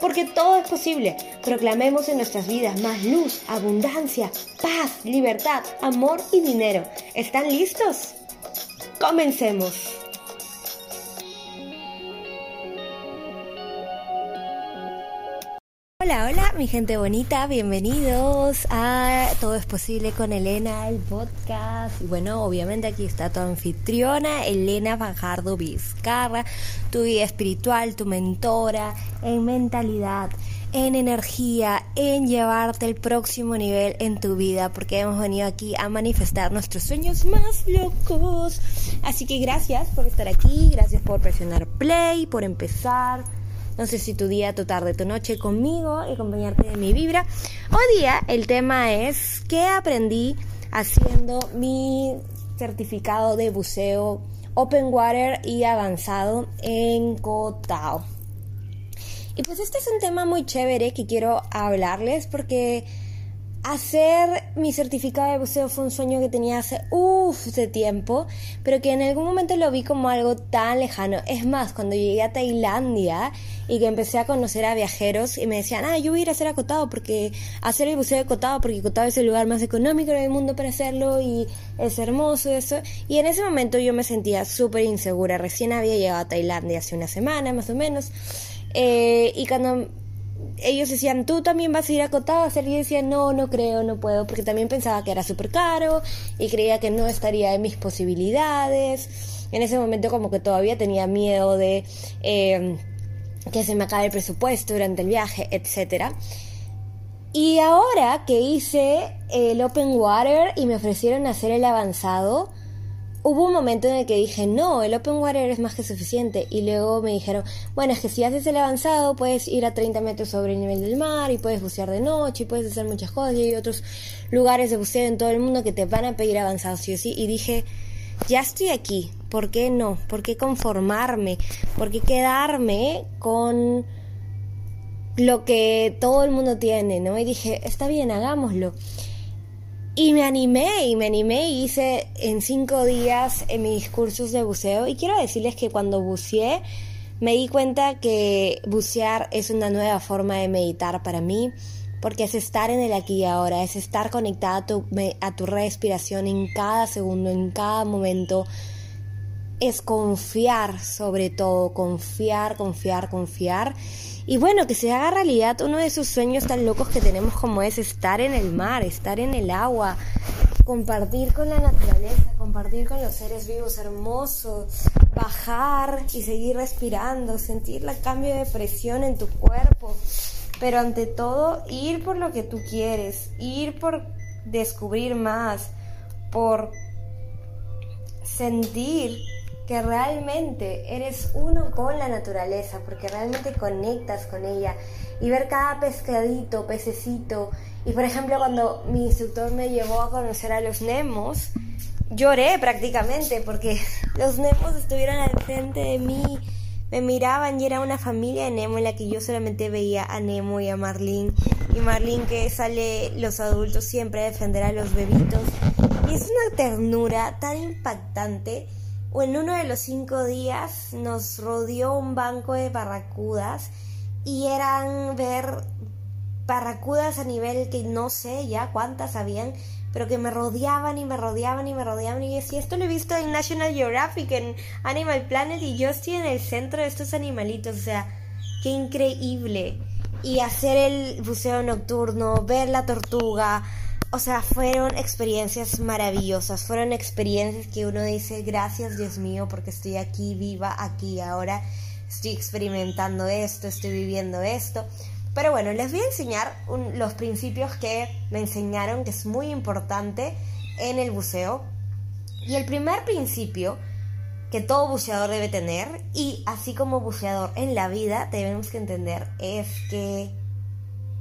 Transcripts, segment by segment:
Porque todo es posible. Proclamemos en nuestras vidas más luz, abundancia, paz, libertad, amor y dinero. ¿Están listos? Comencemos. Hola, hola, mi gente bonita, bienvenidos a Todo es posible con Elena, el podcast. Y bueno, obviamente aquí está tu anfitriona, Elena Fajardo Vizcarra, tu guía espiritual, tu mentora en mentalidad, en energía, en llevarte al próximo nivel en tu vida, porque hemos venido aquí a manifestar nuestros sueños más locos. Así que gracias por estar aquí, gracias por presionar play, por empezar no sé si tu día, tu tarde, tu noche conmigo y acompañarte de mi vibra. Hoy día el tema es qué aprendí haciendo mi certificado de buceo Open Water y avanzado en Cotao. Y pues este es un tema muy chévere que quiero hablarles porque hacer mi certificado de buceo fue un sueño que tenía hace uff de tiempo, pero que en algún momento lo vi como algo tan lejano. Es más, cuando llegué a Tailandia y que empecé a conocer a viajeros y me decían, ah, yo voy a ir a hacer acotado porque hacer el buceo de Cotado porque Cotado es el lugar más económico del mundo para hacerlo y es hermoso eso. Y en ese momento yo me sentía súper insegura. Recién había llegado a Tailandia hace una semana más o menos. Eh, y cuando ellos decían, tú también vas a ir a hacer, y yo decía, no, no creo, no puedo, porque también pensaba que era súper caro y creía que no estaría en mis posibilidades. En ese momento como que todavía tenía miedo de em, que se me acabe el presupuesto durante el viaje, etc. Y ahora que hice el Open Water y me ofrecieron hacer el avanzado, hubo un momento en el que dije, no, el open water es más que suficiente. Y luego me dijeron, bueno, es que si haces el avanzado puedes ir a 30 metros sobre el nivel del mar y puedes bucear de noche y puedes hacer muchas cosas. Y hay otros lugares de buceo en todo el mundo que te van a pedir avanzado, sí o sí. Y dije, ya estoy aquí, ¿por qué no? ¿Por qué conformarme? ¿Por qué quedarme con lo que todo el mundo tiene, ¿no? Y dije, está bien, hagámoslo. Y me animé y me animé y hice en cinco días en mis cursos de buceo. Y quiero decirles que cuando buceé me di cuenta que bucear es una nueva forma de meditar para mí. Porque es estar en el aquí y ahora, es estar conectada a tu, a tu respiración en cada segundo, en cada momento. Es confiar sobre todo, confiar, confiar, confiar y bueno, que se haga realidad uno de esos sueños tan locos que tenemos como es estar en el mar, estar en el agua, compartir con la naturaleza, compartir con los seres vivos hermosos, bajar y seguir respirando, sentir el cambio de presión en tu cuerpo. Pero ante todo, ir por lo que tú quieres, ir por descubrir más, por sentir que realmente eres uno con la naturaleza, porque realmente conectas con ella y ver cada pescadito, pececito. Y por ejemplo, cuando mi instructor me llevó a conocer a los Nemos, lloré prácticamente porque los Nemos estuvieron al frente de mí, me miraban y era una familia de Nemo en la que yo solamente veía a Nemo y a Marlene. Y Marlene que sale los adultos siempre a defender a los bebitos. Y es una ternura tan impactante en uno de los cinco días nos rodeó un banco de barracudas y eran ver barracudas a nivel que no sé ya cuántas habían, pero que me rodeaban y me rodeaban y me rodeaban y decía, esto lo he visto en National Geographic, en Animal Planet y yo estoy en el centro de estos animalitos, o sea, qué increíble. Y hacer el buceo nocturno, ver la tortuga, o sea, fueron experiencias maravillosas, fueron experiencias que uno dice, gracias Dios mío, porque estoy aquí viva, aquí ahora, estoy experimentando esto, estoy viviendo esto. Pero bueno, les voy a enseñar los principios que me enseñaron, que es muy importante en el buceo. Y el primer principio que todo buceador debe tener, y así como buceador en la vida, debemos que entender, es que,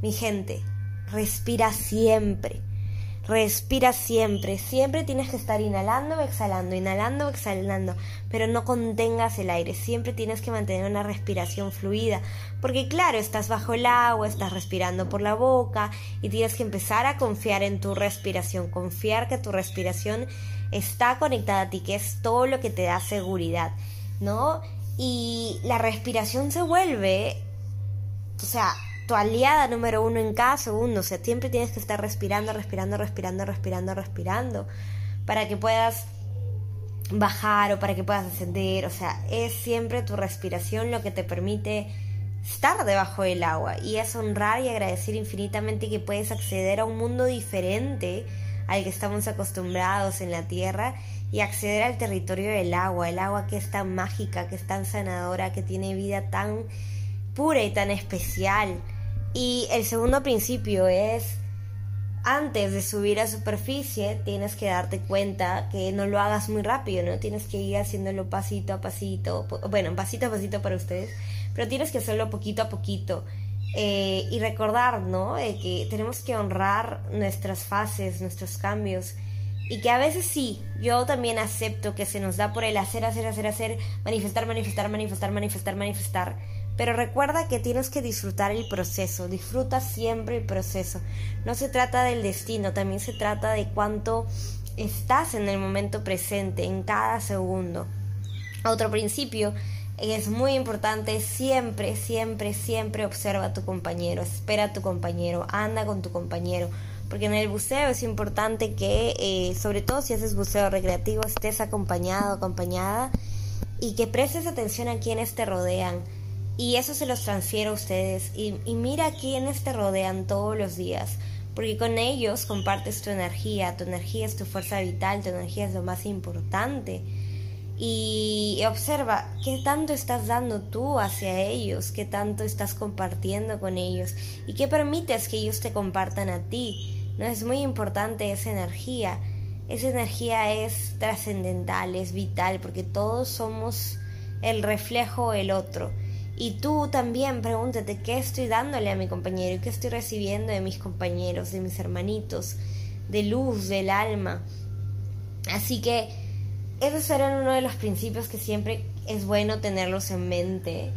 mi gente, respira siempre. Respira siempre, siempre tienes que estar inhalando o exhalando, inhalando o exhalando, pero no contengas el aire, siempre tienes que mantener una respiración fluida, porque claro, estás bajo el agua, estás respirando por la boca y tienes que empezar a confiar en tu respiración, confiar que tu respiración está conectada a ti, que es todo lo que te da seguridad, ¿no? Y la respiración se vuelve, o sea, tu aliada número uno en cada segundo. O sea, siempre tienes que estar respirando, respirando, respirando, respirando, respirando. Para que puedas bajar o para que puedas ascender. O sea, es siempre tu respiración lo que te permite estar debajo del agua. Y es honrar y agradecer infinitamente que puedes acceder a un mundo diferente al que estamos acostumbrados en la tierra y acceder al territorio del agua, el agua que es tan mágica, que es tan sanadora, que tiene vida tan pura y tan especial. Y el segundo principio es, antes de subir a superficie, tienes que darte cuenta que no lo hagas muy rápido, ¿no? Tienes que ir haciéndolo pasito a pasito, bueno, pasito a pasito para ustedes, pero tienes que hacerlo poquito a poquito. Eh, y recordar, ¿no? De que tenemos que honrar nuestras fases, nuestros cambios. Y que a veces sí, yo también acepto que se nos da por el hacer, hacer, hacer, hacer, manifestar, manifestar, manifestar, manifestar, manifestar pero recuerda que tienes que disfrutar el proceso, disfruta siempre el proceso. No se trata del destino, también se trata de cuánto estás en el momento presente, en cada segundo. Otro principio es muy importante, siempre, siempre, siempre observa a tu compañero, espera a tu compañero, anda con tu compañero, porque en el buceo es importante que, eh, sobre todo si haces buceo recreativo, estés acompañado, acompañada y que prestes atención a quienes te rodean y eso se los transfiero a ustedes. Y, mira quiénes te rodean todos los días. Porque con ellos compartes tu energía. Tu energía es tu fuerza vital. Tu energía es lo más importante. Y observa qué tanto estás dando tú hacia ellos. Qué tanto estás compartiendo con ellos. Y qué permites que ellos te compartan a ti. No es muy importante esa energía. Esa energía es trascendental, es vital. Porque todos somos el reflejo del otro. Y tú también pregúntate qué estoy dándole a mi compañero y qué estoy recibiendo de mis compañeros, de mis hermanitos, de luz, del alma. Así que esos eran uno de los principios que siempre es bueno tenerlos en mente.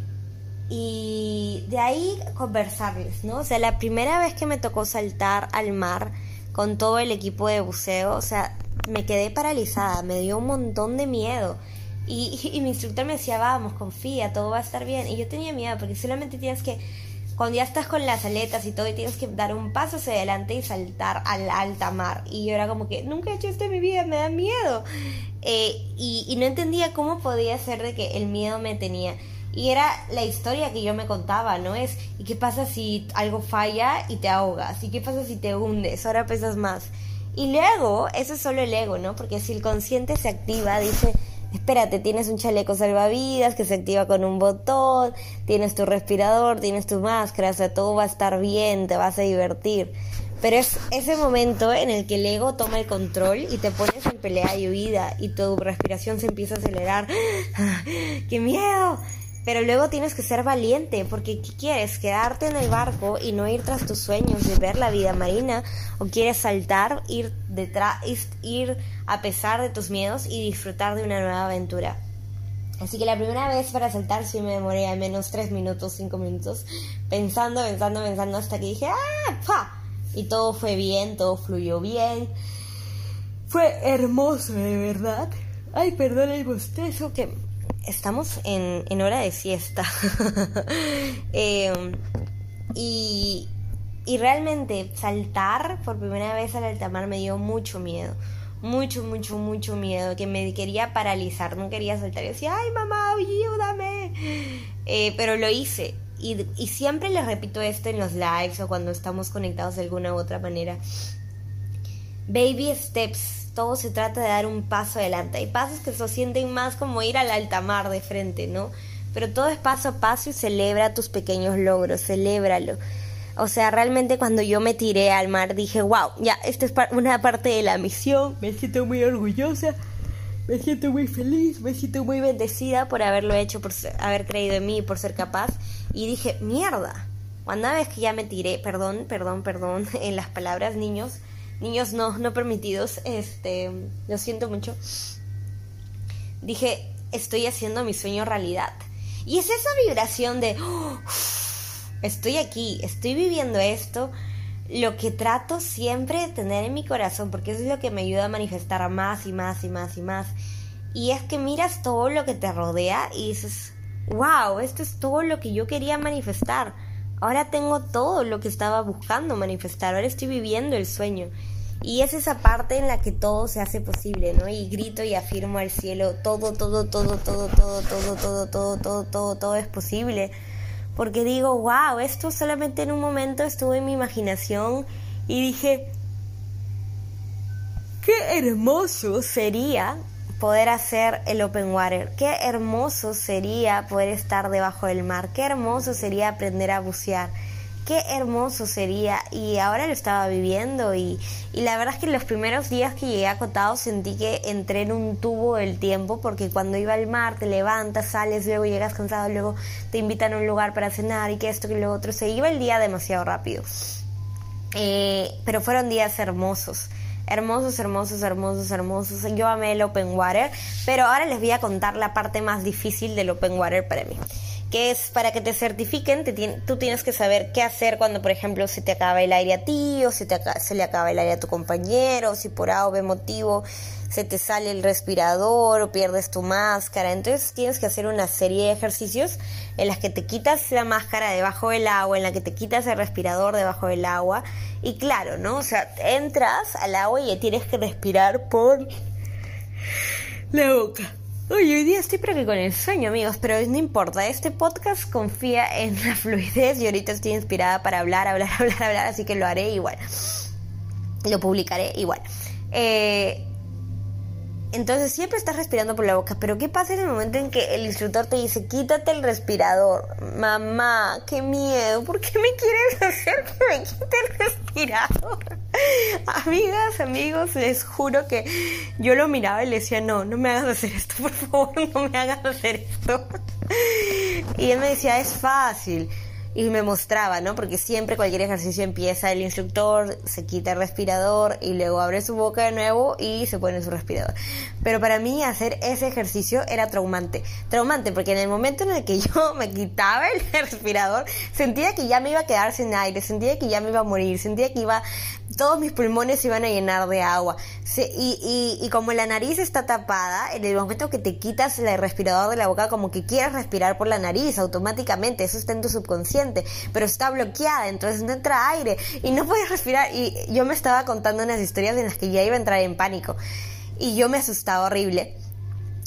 Y de ahí conversarles, ¿no? O sea, la primera vez que me tocó saltar al mar con todo el equipo de buceo, o sea, me quedé paralizada, me dio un montón de miedo. Y, mi instructor me decía, vamos, confía, todo va a estar bien. Y yo tenía miedo porque solamente tienes que, cuando ya estás con las aletas y todo, y tienes que dar un paso hacia adelante y saltar al alta mar. Y yo era como que, nunca he hecho esto en mi vida, me da miedo. Eh, y, y no entendía cómo podía ser de que el miedo me tenía. Y era la historia que yo me contaba, ¿no? Es, ¿y qué pasa si algo falla y te ahogas? ¿Y qué pasa si te hundes? Ahora pesas más. Y luego, eso es solo el ego, ¿no? Porque si el consciente se activa, dice, espérate, tienes un chaleco salvavidas que se activa con un botón, tienes tu respirador, tienes tu máscara, o sea, todo va a estar bien, te vas a divertir. Pero es ese momento en el que el ego toma el control y te pones en pelea y huida y tu respiración se empieza a acelerar. ¡Qué miedo! Pero luego tienes que ser valiente, porque ¿qué quieres? ¿Quedarte en el barco y no ir tras tus sueños de ver la vida marina? ¿O quieres saltar, ir detrás, ir a pesar de tus miedos y disfrutar de una nueva aventura? Así que la primera vez para saltar sí me demoré al menos 3 minutos, 5 minutos, pensando, pensando, pensando, hasta que dije ¡ah! ¡pa! Y todo fue bien, todo fluyó bien. Fue hermoso, de verdad. Ay, perdón el bostezo que estamos en, hora de siesta. Em, y, y realmente saltar por primera vez al altamar me dio mucho miedo. Mucho, mucho, mucho miedo. Que me quería paralizar. No quería saltar. Y decía, ay mamá, ayúdame. Eh, pero lo hice. Y, y siempre les repito esto en los lives o cuando estamos conectados de alguna u otra manera. Baby steps todo se trata de dar un paso adelante. Hay pasos que se sienten más como ir al alta mar de frente, ¿no? pero todo es paso a paso y celebra tus pequeños logros, celébralo. O sea, realmente cuando yo me tiré al mar dije, wow, ya, esta es una parte de la misión, me siento muy orgullosa, me siento muy feliz, me siento muy bendecida por haberlo hecho, por haber creído en mí, por ser capaz. Y dije, mierda, cuando vez que ya me tiré, perdón, perdón, perdón, en las palabras niños, niños no, no permitidos, este, lo siento mucho, dije, estoy haciendo mi sueño realidad. Y es esa vibración de, estoy aquí, estoy viviendo esto, lo que trato siempre de tener en mi corazón, porque eso es lo que me ayuda a manifestar más y más y más y más. Y es que miras todo lo que te rodea y dices, wow, esto es todo lo que yo quería manifestar. Ahora tengo todo lo que estaba buscando manifestar, ahora estoy viviendo el sueño. Y es esa parte en la que todo se hace posible, ¿no? Y grito y afirmo al cielo, todo, todo, todo, todo, todo, todo, todo, todo, todo, todo, todo es posible porque digo, wow, esto solamente en un momento estuvo en mi imaginación y dije, qué hermoso sería poder hacer el open water, qué hermoso sería poder estar debajo del mar, qué hermoso sería aprender a bucear qué hermoso sería y ahora lo estaba viviendo y, la verdad es que los primeros días que llegué a Cotado sentí que entré en un tubo del tiempo porque cuando iba al mar te levantas, sales, luego llegas cansado, luego te invitan a un lugar para cenar y que esto y lo otro, se iba el día demasiado rápido. Eh, pero fueron días hermosos hermosos, hermosos, hermosos, hermosos. Yo amé el open water, pero ahora les voy a contar la parte más difícil del open water para mí que es para que te certifiquen, tú tienes que saber qué hacer cuando, por ejemplo, se te acaba el aire a ti o se, te se le acaba el aire a tu compañero, o si por A o B motivo se te sale el respirador o pierdes tu máscara. Entonces tienes que hacer una serie de ejercicios en las que te quitas la máscara debajo del agua, en la que te quitas el respirador debajo del agua. Y claro, ¿no? O sea, entras al agua y tienes que respirar por la boca. Uy, hoy día estoy pero que con el sueño, amigos, pero no importa. Este podcast confía en la fluidez y ahorita estoy inspirada para hablar, hablar, hablar, hablar, así que lo haré igual. Lo publicaré igual. Eh, entonces siempre estás respirando por la boca, pero ¿qué pasa en el momento en que el instructor te dice, quítate el respirador? Mamá, qué miedo, ¿por qué me quieres hacer que me quite el respirador? Amigas, amigos, les juro que yo lo miraba y le decía, no, no me hagas hacer esto, por favor, no me hagas hacer esto. Y él me decía, es fácil y me mostraba, ¿no? Porque siempre cualquier ejercicio empieza el instructor, se quita el respirador y luego abre su boca de nuevo y se pone su respirador. Pero para mí hacer ese ejercicio era traumante. Traumante porque en el momento en el que yo me quitaba el respirador, sentía que ya me iba a quedar sin aire, sentía que ya me iba a morir, sentía que iba todos mis pulmones se iban a llenar de agua. y, y, como la nariz está tapada, en el momento que te quitas el respirador de la boca, como que quieres respirar por la nariz automáticamente, eso está en tu subconsciente, pero está bloqueada, entonces no entra aire y no puedes respirar. Y yo me estaba contando unas historias en las que ya iba a entrar en pánico y yo me asustaba horrible.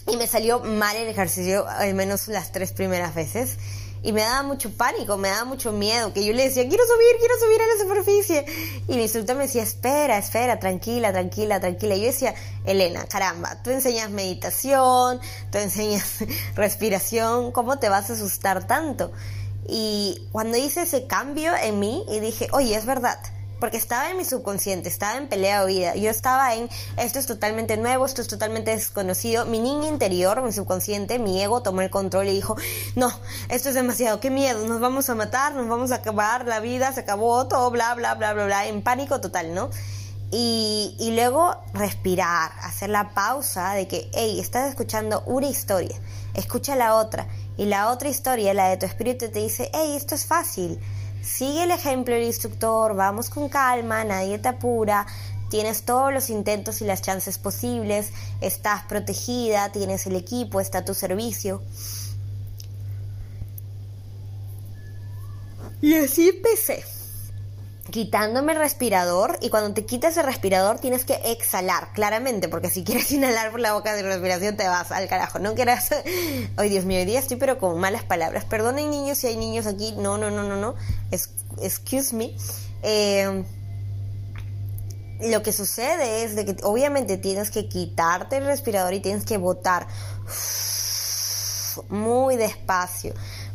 Y me salió mal el ejercicio, al menos las tres primeras veces y me daba mucho pánico, me daba mucho miedo, que yo le decía, quiero subir, quiero subir a la superficie. Y mi instructor me decía, espera, espera, tranquila, tranquila, tranquila. Y yo decía, Elena, caramba, tú enseñas meditación, tú enseñas respiración, ¿cómo te vas a asustar tanto? Y cuando hice ese cambio en mí y dije, oye, es verdad, porque estaba en mi subconsciente, estaba en pelea o vida. Yo estaba en esto es totalmente nuevo, esto es totalmente desconocido. Mi niña interior, mi subconsciente, mi ego tomó el control y dijo, no, esto es demasiado, qué miedo, nos vamos a matar, nos vamos a acabar la vida, se acabó todo, bla, bla, bla, bla, bla, en pánico total, ¿no? Y, y luego respirar, hacer la pausa de que, hey, estás escuchando una historia, escucha la otra. Y la otra historia, la de tu espíritu, te dice, hey, esto es fácil Sigue el ejemplo del instructor, vamos con calma, nadie te apura, tienes todos los intentos y las chances posibles, estás protegida, tienes el equipo, está a tu servicio. Y así empecé quitándome el respirador y cuando te quitas el respirador tienes que exhalar, claramente, porque si quieres inhalar por la boca de respiración te vas al carajo, no quieras... Ay, Dios mío, hoy día estoy pero con malas palabras. Perdonen niños si hay niños aquí, no, no, no, no, no, excuse me. Eh, lo que sucede es de que obviamente tienes que quitarte el respirador y tienes que botar muy despacio,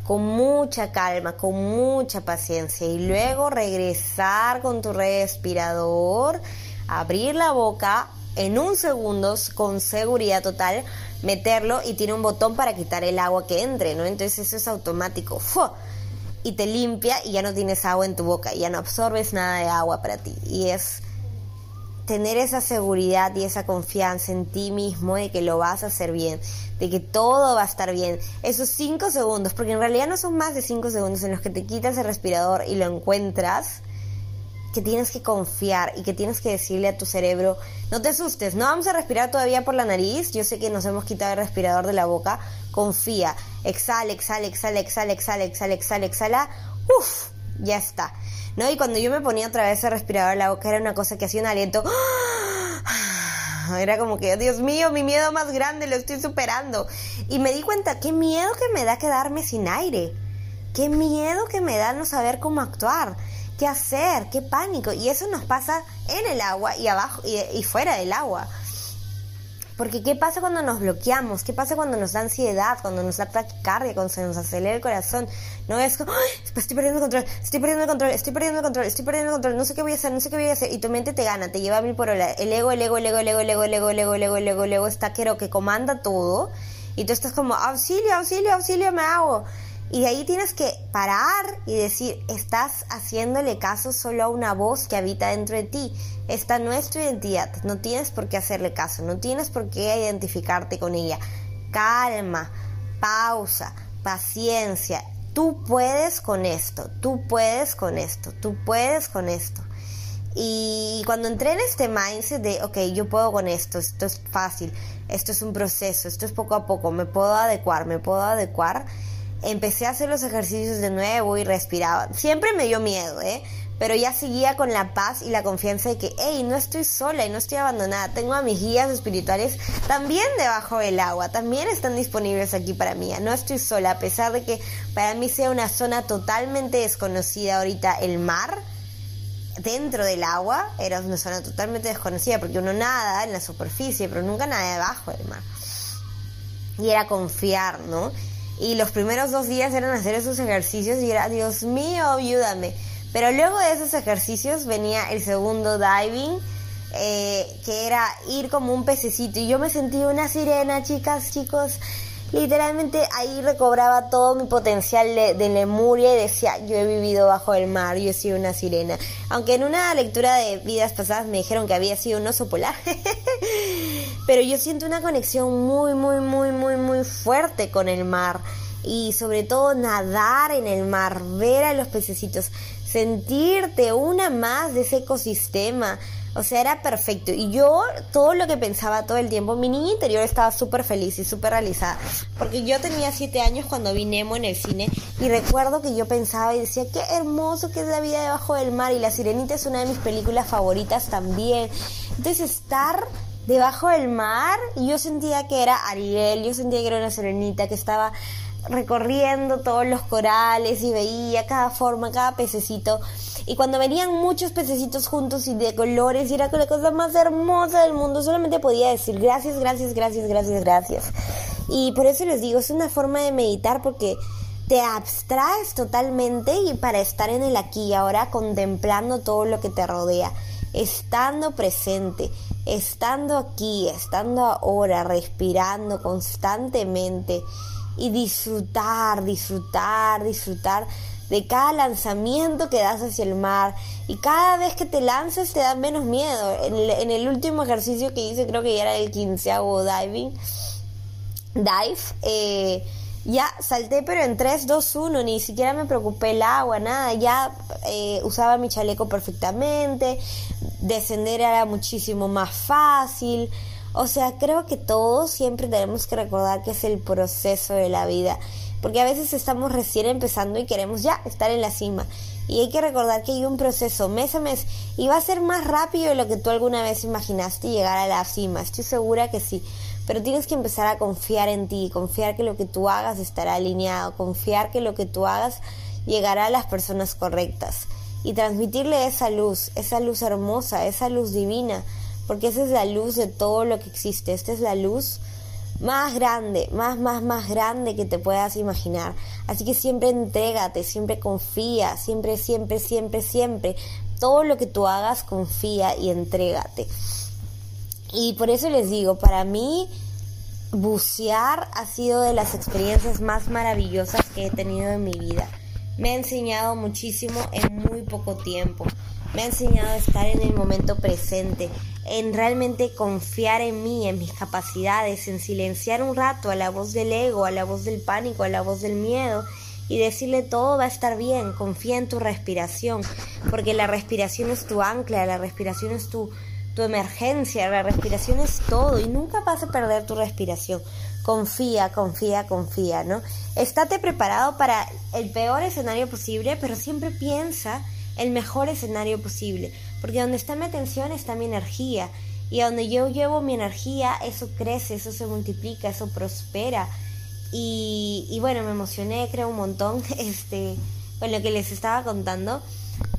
con mucha calma, con mucha paciencia y luego regresar con tu respirador, abrir la boca en un segundo con seguridad total, meterlo y tiene un botón para quitar el agua que entre, ¿no? Entonces eso es automático. Y te limpia y ya no tienes agua en tu boca, ya no absorbes nada de agua para ti. Y es tener esa seguridad y esa confianza en ti mismo de que lo vas a hacer bien, de que todo va a estar bien. Esos cinco segundos, porque en realidad no son más de cinco segundos en los que te quitas el respirador y lo encuentras, que tienes que confiar y que tienes que decirle a tu cerebro, no te asustes, no vamos a respirar todavía por la nariz, yo sé que nos hemos quitado el respirador de la boca, confía, exhala, exhala, exhala, exhala, exhala, exhala, exhala, exhala, uff, ya está. ¿No? Y cuando yo me ponía otra vez el respirador en la boca era una cosa que hacía un aliento. Era como que, Dios mío, mi miedo más grande lo estoy superando. Y me di cuenta, qué miedo que me da quedarme sin aire. Qué miedo que me da no saber cómo actuar. ¿Qué hacer? ¿Qué pánico? Y eso nos pasa en el agua y abajo y, y fuera del agua. Porque ¿qué pasa cuando nos bloqueamos? ¿Qué pasa cuando nos da ansiedad? Cuando nos da taquicardia, cuando se nos acelera el corazón. No es como, estoy perdiendo control, estoy perdiendo el control, estoy perdiendo el control, estoy perdiendo control, no sé qué voy a hacer, no sé qué voy a hacer. Y tu mente te gana, te lleva a mil por hora. El ego, el ego, el ego, el ego, el ego, el ego, el ego, el ego, el ego, el ego está que comanda todo. Y tú estás como, auxilio, auxilio, auxilio, me hago. Y de ahí tienes que parar y decir, estás haciéndole caso solo a una voz que habita dentro de ti. Esta no es tu identidad, no tienes por qué hacerle caso, no tienes por qué identificarte con ella. Calma, pausa, paciencia. Tú puedes con esto, tú puedes con esto, tú puedes con esto. Y cuando entré en este mindset de, ok, yo puedo con esto, esto es fácil, esto es un proceso, esto es poco a poco, me puedo adecuar, me puedo adecuar empecé a hacer los ejercicios de nuevo y respiraba. Siempre me dio miedo, ¿eh? Pero ya seguía con la paz y la confianza de que, hey, no estoy sola y no estoy abandonada. Tengo a mis guías espirituales también debajo del agua, también están disponibles aquí para mí. No estoy sola, a pesar de que para mí sea una zona totalmente desconocida ahorita el mar. Dentro del agua era una zona totalmente desconocida porque uno nada en la superficie, pero nunca nada debajo del mar. Y era confiar, ¿no? Y los primeros dos días eran hacer esos ejercicios y era, Dios mío, ayúdame. Pero luego de esos ejercicios venía el segundo diving, eh, que era ir como un pececito. Y yo me sentí una sirena, chicas, chicos. Literalmente ahí recobraba todo mi potencial de, Lemuria y decía, yo he vivido bajo el mar, yo he sido una sirena. Aunque en una lectura de vidas pasadas me dijeron que había sido un oso polar. Pero yo siento una conexión muy, muy, muy, muy, muy fuerte con el mar. Y sobre todo nadar en el mar, ver a los pececitos, sentirte una más de ese ecosistema o sea, era perfecto. Y yo, todo lo que pensaba todo el tiempo, mi niña interior estaba súper feliz y súper realizada. Porque yo tenía siete años cuando vi Nemo en el cine. Y recuerdo que yo pensaba y decía, qué hermoso que es la vida debajo del mar. Y La Sirenita es una de mis películas favoritas también. Entonces, estar debajo del mar, yo sentía que era Ariel, yo sentía que era una sirenita que estaba recorriendo todos los corales y veía cada forma, cada pececito. Y cuando venían muchos pececitos juntos y de colores, y era la cosa más hermosa del mundo, solamente podía decir gracias, gracias, gracias, gracias, gracias. Y por eso les digo, es una forma de meditar porque te abstraes totalmente y para estar en el aquí y ahora contemplando todo lo que te rodea, estando presente, estando aquí, estando ahora, respirando constantemente y disfrutar, disfrutar, disfrutar de cada lanzamiento que das hacia el mar y cada vez que te lanzas te da menos miedo. En el, último ejercicio que hice, creo que ya era el quinceavo diving, dive, eh, ya salté pero en 3, 2, 1, ni siquiera me preocupé el agua, nada, ya eh, usaba mi chaleco perfectamente, descender era muchísimo más fácil. O sea, creo que todos siempre tenemos que recordar que es el proceso de la vida porque a veces estamos recién empezando y queremos ya estar en la cima. Y hay que recordar que hay un proceso mes a mes y va a ser más rápido de lo que tú alguna vez imaginaste llegar a la cima. Estoy segura que sí. Pero tienes que empezar a confiar en ti, confiar que lo que tú hagas estará alineado, confiar que lo que tú hagas llegará a las personas correctas y transmitirle esa luz, esa luz hermosa, esa luz divina, porque esa es la luz de todo lo que existe. Esta es la luz más grande, más, más, más grande que te puedas imaginar. Así que siempre entrégate, siempre confía, siempre, siempre, siempre, siempre. Todo lo que tú hagas, confía y entrégate. Y por eso les digo, para mí bucear ha sido de las experiencias más maravillosas que he tenido en mi vida. Me ha enseñado muchísimo en muy poco tiempo. Me ha enseñado a estar en el momento presente, en realmente confiar en mí, en mis capacidades, en silenciar un rato a la voz del ego, a la voz del pánico, a la voz del miedo y decirle todo va a estar bien, confía en tu respiración, porque la respiración es tu ancla, la respiración es tu, tu emergencia, la respiración es todo y nunca vas a perder tu respiración. Confía, confía, confía, ¿no? Estate preparado para el peor escenario posible, pero siempre piensa el mejor escenario posible, porque donde está mi atención está mi energía, y donde yo llevo mi energía, eso crece, eso se multiplica, eso prospera. Y, y bueno, me emocioné, creo, un montón este, con lo que les estaba contando.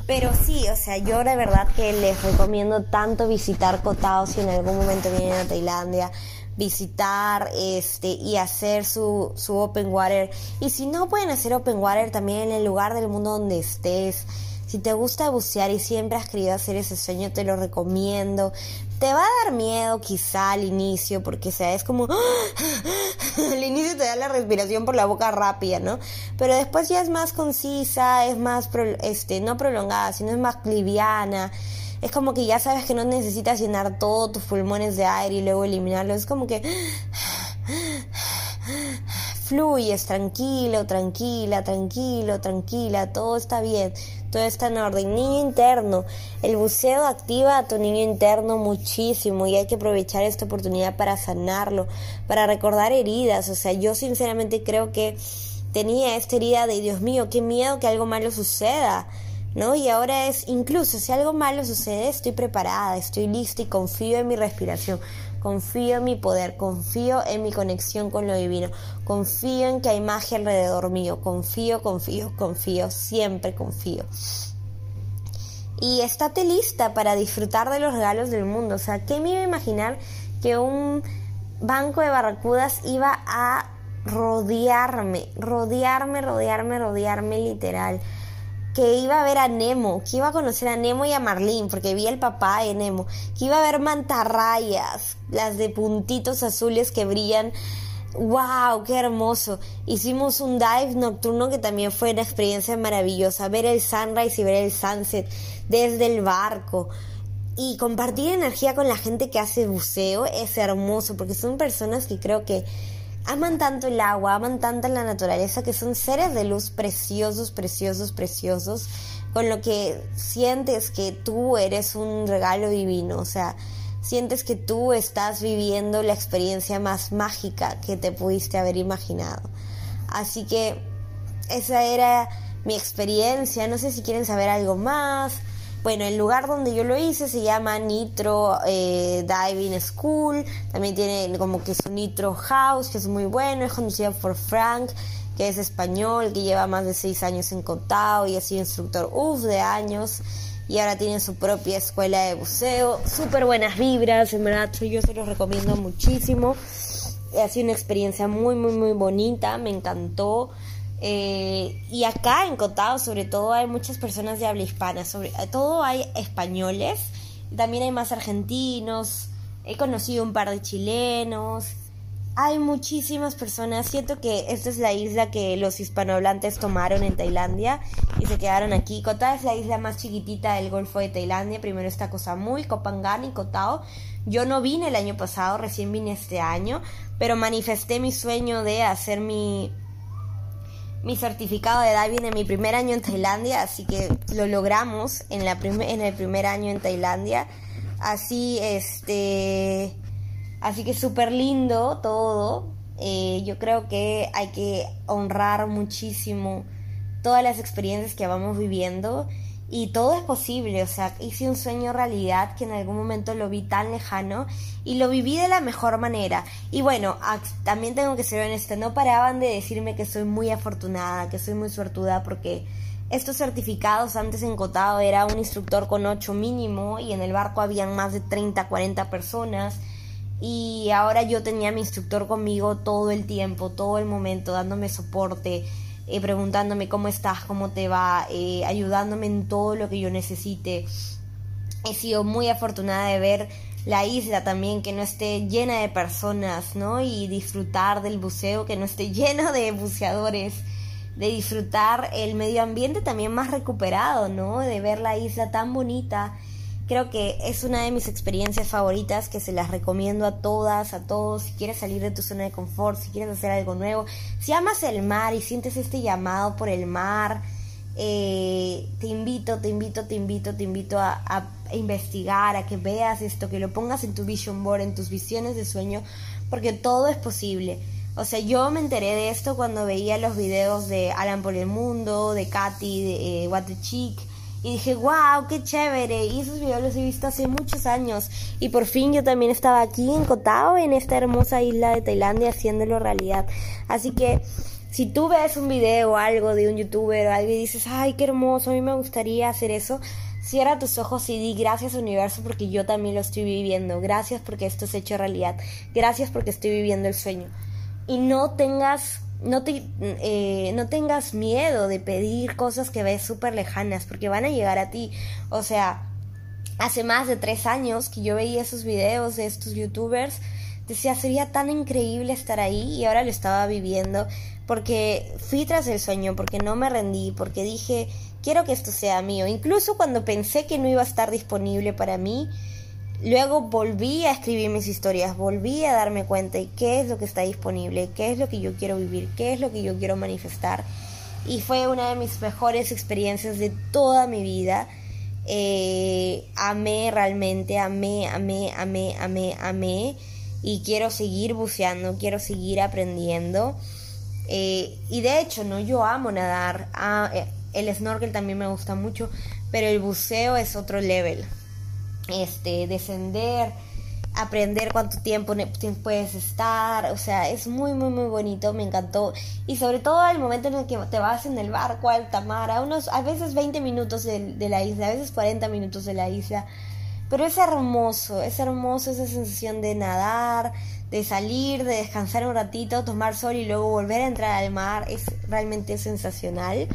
Pero sí, o sea, yo de verdad que les recomiendo tanto visitar Kotao si en algún momento vienen a Tailandia, visitar este y hacer su, su open water. Y si no pueden hacer open water también en el lugar del mundo donde estés. Si te gusta bucear y siempre has querido hacer ese sueño, te lo recomiendo. Te va a dar miedo quizá al inicio, porque sea, es como... al inicio te da la respiración por la boca rápida, ¿no? Pero después ya es más concisa, es más, este, no prolongada, sino es más liviana. Es como que ya sabes que no necesitas llenar todos tus pulmones de aire y luego eliminarlo. Es como que fluyes tranquilo, tranquila, tranquilo, tranquila, todo está bien, todo está en orden. Niño interno, el buceo activa a tu niño interno muchísimo y hay que aprovechar esta oportunidad para sanarlo, para recordar heridas. O sea, yo sinceramente creo que tenía esta herida de Dios mío, qué miedo que algo malo suceda. ¿No? Y ahora es, incluso si algo malo sucede, estoy preparada, estoy lista y confío en mi respiración, confío en mi poder, confío en mi conexión con lo divino, confío en que hay magia alrededor mío, confío, confío, confío, siempre confío. Y estate lista para disfrutar de los regalos del mundo. O sea, ¿qué me iba a imaginar que un banco de barracudas iba a rodearme, rodearme, rodearme, rodearme literal? Que iba a ver a Nemo, que iba a conocer a Nemo y a Marlene, porque vi el papá de Nemo, que iba a ver mantarrayas, las de puntitos azules que brillan. ¡Wow! ¡Qué hermoso! Hicimos un dive nocturno que también fue una experiencia maravillosa. Ver el sunrise y ver el sunset desde el barco. Y compartir energía con la gente que hace buceo es hermoso porque son personas que creo que aman tanto el agua, aman tanto la naturaleza, que son seres de luz preciosos, preciosos, preciosos, con lo que sientes que tú eres un regalo divino, o sea, sientes que tú estás viviendo la experiencia más mágica que te pudiste haber imaginado. Así que esa era mi experiencia, no sé si quieren saber algo más. Bueno, el lugar donde yo lo hice se llama Nitro eh, Diving School. También tiene como que su Nitro House, que es muy bueno. Es conducido por Frank, que es español, que lleva más de seis años en Cotao y ha sido instructor uff de años. Y ahora tiene su propia escuela de buceo. Súper buenas vibras, en yo se los recomiendo muchísimo. Ha sido una experiencia muy, muy, muy bonita. Me encantó. Eh, y acá en Cotado, sobre todo, hay muchas personas de habla hispana. Sobre todo hay españoles, también hay más argentinos. He conocido un par de chilenos. Hay muchísimas personas. Siento que esta es la isla que los hispanohablantes tomaron en Tailandia y se quedaron aquí. Kota es la isla más chiquitita del Golfo de Tailandia. Primero está Koh Samui, Koh y Kotao. Yo no vine el año pasado, recién vine este año, pero manifesté mi sueño de hacer mi mi certificado de diving en mi primer año en Tailandia, así que lo logramos en, la en el primer año en Tailandia. Así, este, así que súper lindo todo. Eh, yo creo que hay que honrar muchísimo todas las experiencias que vamos viviendo y todo es posible, o sea, hice un sueño realidad que en algún momento lo vi tan lejano y lo viví de la mejor manera. Y bueno, también tengo que ser honesta, no paraban de decirme que soy muy afortunada, que soy muy suertuda porque estos certificados antes en Cotado era un instructor con 8 mínimo y en el barco habían más de 30, 40 personas y ahora yo tenía a mi instructor conmigo todo el tiempo, todo el momento, dándome soporte, eh, preguntándome cómo estás, cómo te va, eh, ayudándome en todo lo que yo necesite. He sido muy afortunada de ver la isla también que no esté llena de personas, ¿no? Y disfrutar del buceo que no esté lleno de buceadores, de disfrutar el medio ambiente también más recuperado, ¿no? De ver la isla tan bonita. Creo que es una de mis experiencias favoritas que se las recomiendo a todas, a todos. Si quieres salir de tu zona de confort, si quieres hacer algo nuevo, si amas el mar y sientes este llamado por el mar, eh, te invito, te invito, te invito, te invito a, investigar, a que veas esto, que lo pongas en tu vision board, en tus visiones de sueño, porque todo es posible. O sea, yo me enteré de esto cuando veía los videos de Alan por el Mundo, de Katy, de eh, What the Chick, y dije, wow, qué chévere. Y esos videos los he visto hace muchos años. Y por fin yo también estaba aquí en Kotao, en esta hermosa isla de Tailandia, haciéndolo realidad. Así que si tú ves un video o algo de un youtuber o algo y dices, ay, qué hermoso, a mí me gustaría hacer eso, cierra tus ojos y di gracias universo porque yo también lo estoy viviendo, gracias porque esto es hecho realidad, gracias porque estoy viviendo el sueño. Y no tengas, no, te, eh, no tengas miedo de pedir cosas que ves súper lejanas porque van a llegar a ti. O sea, hace más de tres años que yo veía esos videos de estos youtubers, decía, sería tan increíble estar ahí y ahora lo estaba viviendo porque fui tras el sueño, porque no me rendí, porque dije, quiero que esto sea mío. Incluso cuando pensé que no iba a estar disponible para mí, luego volví a escribir mis historias, volví a darme cuenta de qué es lo que está disponible, qué es lo que yo quiero vivir, qué es lo que yo quiero manifestar. Y fue una de mis mejores experiencias de toda mi vida. Eh, amé realmente, amé, amé, amé, amé, amé. Y quiero seguir buceando, quiero seguir aprendiendo. Eh, y de hecho, no, yo amo nadar. Ah, el snorkel también me gusta mucho, pero el buceo es otro level. Este, descender, aprender cuánto tiempo puedes estar, o sea, es muy, muy, muy bonito, me encantó. Y sobre todo el momento en el que te vas en el barco a alta mar, a unos, a veces 20 minutos de, de la isla, a veces 40 minutos de la isla. Pero es hermoso, es hermoso esa sensación de nadar, de salir, de descansar un ratito, tomar sol y luego volver a entrar al mar, es realmente sensacional.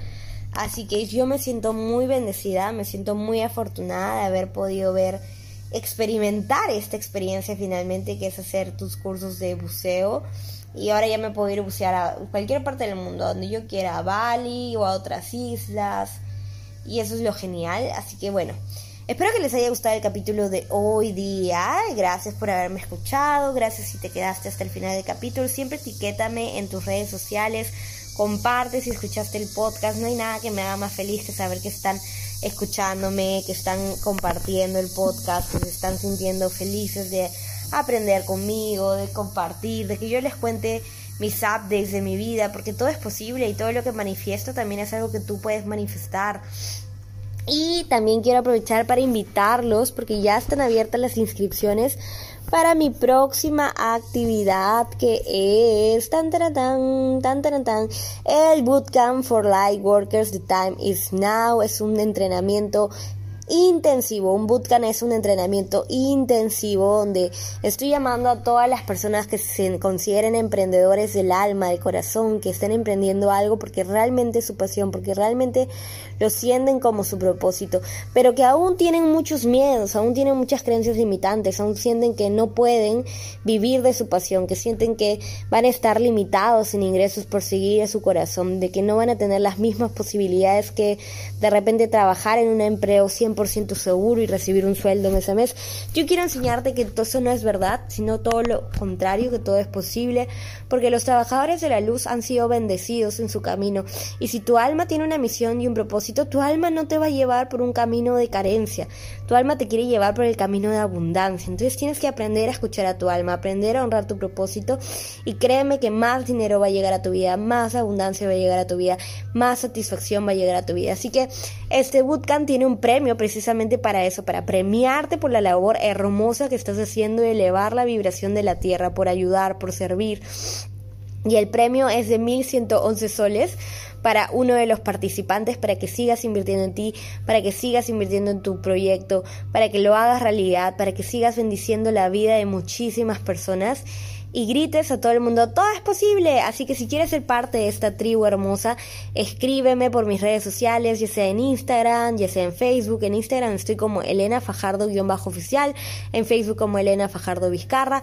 Así que yo me siento muy bendecida, me siento muy afortunada de haber podido ver, experimentar esta experiencia finalmente, que es hacer tus cursos de buceo. Y ahora ya me puedo ir a bucear a cualquier parte del mundo, donde yo quiera, a Bali o a otras islas. Y eso es lo genial. Así que bueno, Espero que les haya gustado el capítulo de hoy día. Gracias por haberme escuchado. Gracias si te quedaste hasta el final del capítulo. Siempre etiquétame en tus redes sociales. Comparte si escuchaste el podcast. No hay nada que me haga más feliz que saber que están escuchándome, que están compartiendo el podcast, que se están sintiendo felices de aprender conmigo, de compartir, de que yo les cuente mis updates de mi vida, porque todo es posible y todo lo que manifiesto también es algo que tú puedes manifestar. Y también quiero aprovechar para invitarlos porque ya están abiertas las inscripciones para mi próxima actividad que es tan tan tan tan tan tan el Bootcamp for Light Workers The Time is Now. Es un entrenamiento intensivo. Un bootcamp es un entrenamiento intensivo donde estoy llamando a todas las personas que se consideren emprendedores del alma, del corazón, que estén emprendiendo algo porque realmente es su pasión, porque realmente lo sienten como su propósito, pero que aún tienen muchos miedos, aún tienen muchas creencias limitantes, aún sienten que no pueden vivir de su pasión, que sienten que van a estar limitados en ingresos por seguir a su corazón, de que no van a tener las mismas posibilidades que de repente trabajar en un empleo ciento seguro y recibir un sueldo mes a mes. Yo quiero enseñarte que todo eso no es verdad, sino todo lo contrario, que todo es posible, porque los trabajadores de la luz han sido bendecidos en su camino. Y si tu alma tiene una misión y un propósito, tu alma no te va a llevar por un camino de carencia, tu alma te quiere llevar por el camino de abundancia. Entonces tienes que aprender a escuchar a tu alma, aprender a honrar tu propósito y créeme que más dinero va a llegar a tu vida, más abundancia va a llegar a tu vida, más satisfacción va a llegar a tu vida. Así que este bootcamp tiene un premio precisamente para eso, para premiarte por la labor hermosa que estás haciendo de elevar la vibración de la tierra, por ayudar, por servir. y el premio es de 1111 soles para uno de los participantes para que sigas invirtiendo en ti, para que sigas invirtiendo en tu proyecto, para que lo hagas realidad, para que sigas bendiciendo la vida de muchísimas personas y grites a todo el mundo, todo es posible. Así que si quieres ser parte de esta tribu hermosa, escríbeme por mis redes sociales, ya sea en Instagram, ya sea en Facebook. En Instagram estoy como Elena Fajardo-oficial, en Facebook como Elena Fajardo Vizcarra.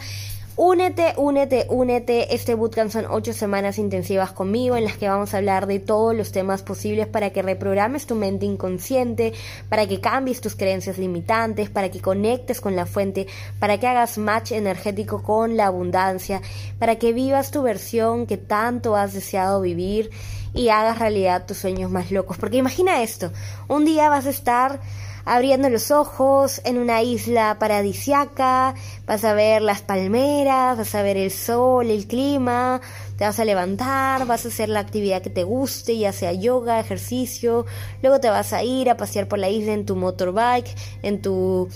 Únete, únete, únete. Este bootcamp son ocho semanas intensivas conmigo en las que vamos a hablar de todos los temas posibles para que reprogrames tu mente inconsciente, para que cambies tus creencias limitantes, para que conectes con la fuente, para que hagas match energético con la abundancia, para que vivas tu versión que tanto has deseado vivir y hagas realidad tus sueños más locos. Porque imagina esto, un día vas a estar abriendo los ojos en una isla paradisiaca, vas a ver las palmeras, vas a ver el sol, el clima, te vas a levantar, vas a hacer la actividad que te guste, ya sea yoga, ejercicio, luego te vas a ir a pasear por la isla en tu motorbike, en tu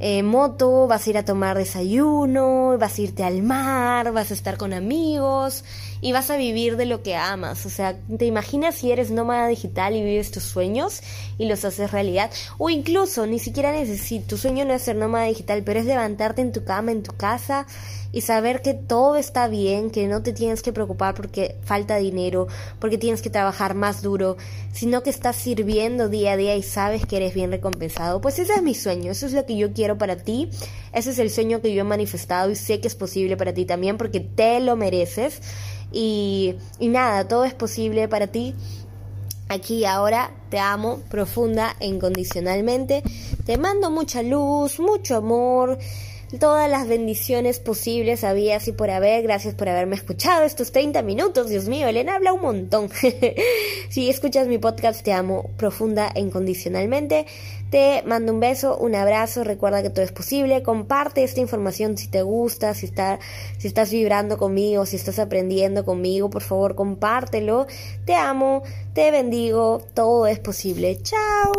eh, moto, vas a ir a tomar desayuno, vas a irte al mar, vas a estar con amigos y vas a vivir de lo que amas. O sea, ¿te imaginas si eres nómada digital y vives tus sueños y los haces realidad? O incluso, ni siquiera necesitas, tu sueño no es ser nómada digital, pero es levantarte en tu cama, en tu casa y saber que todo está bien, que no te tienes que preocupar porque falta dinero, porque tienes que trabajar más duro, sino que estás sirviendo día a día y sabes que eres bien recompensado. Pues ese es mi sueño, eso es lo que yo quiero para ti, ese es el sueño que yo he manifestado y sé que es posible para ti también porque te lo mereces. Y, y nada, todo es posible para ti. Aquí ahora te amo profunda e incondicionalmente. Te mando mucha luz, mucho amor todas las bendiciones posibles había así por haber. Gracias por haberme escuchado estos 30 minutos. Dios mío, Elena habla un montón. si escuchas mi podcast, te amo profunda e incondicionalmente. Te mando un beso, un abrazo. Recuerda que todo es posible. Comparte esta información si te gusta, si, si estás vibrando conmigo, si estás aprendiendo conmigo. Por favor, compártelo. Te amo, te bendigo. Todo es posible. Chao.